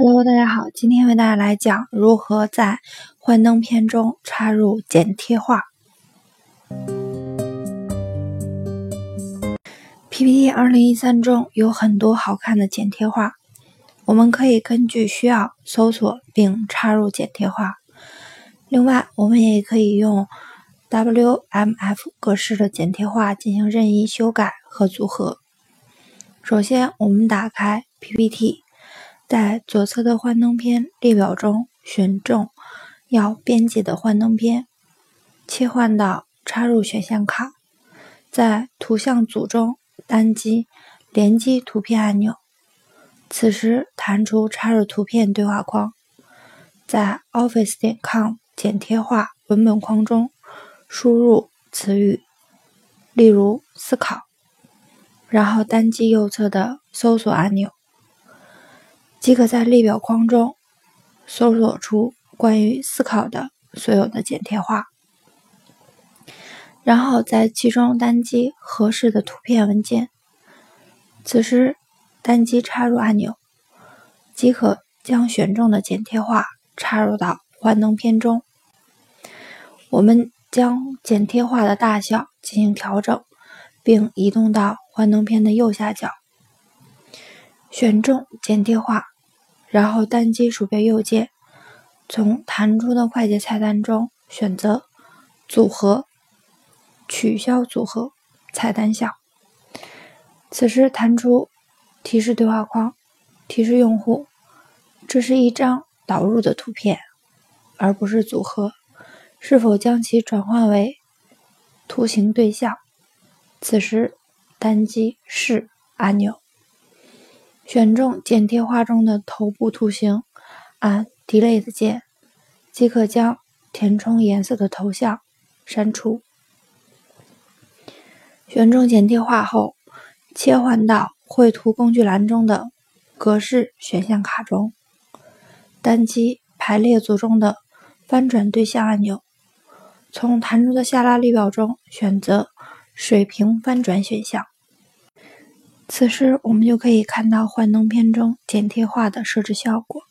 Hello，大家好，今天为大家来讲如何在幻灯片中插入剪贴画。PPT 二零一三中有很多好看的剪贴画，我们可以根据需要搜索并插入剪贴画。另外，我们也可以用 WMF 格式的剪贴画进行任意修改和组合。首先，我们打开 PPT。在左侧的幻灯片列表中选中要编辑的幻灯片，切换到插入选项卡，在图像组中单击连接图片按钮，此时弹出插入图片对话框，在 Office 点 com 剪贴画文本框中输入词语，例如思考，然后单击右侧的搜索按钮。即可在列表框中搜索出关于思考的所有的剪贴画，然后在其中单击合适的图片文件。此时单击插入按钮，即可将选中的剪贴画插入到幻灯片中。我们将剪贴画的大小进行调整，并移动到幻灯片的右下角。选中剪贴画，然后单击鼠标右键，从弹出的快捷菜单中选择“组合”，取消组合菜单项。此时弹出提示对话框，提示用户：这是一张导入的图片，而不是组合，是否将其转换为图形对象？此时单击“是”按钮。选中剪贴画中的头部图形，按 Delete 键，即可将填充颜色的头像删除。选中剪贴画后，切换到绘图工具栏中的格式选项卡中，单击排列组中的翻转对象按钮，从弹出的下拉列表中选择水平翻转选项。此时，我们就可以看到幻灯片中剪贴画的设置效果。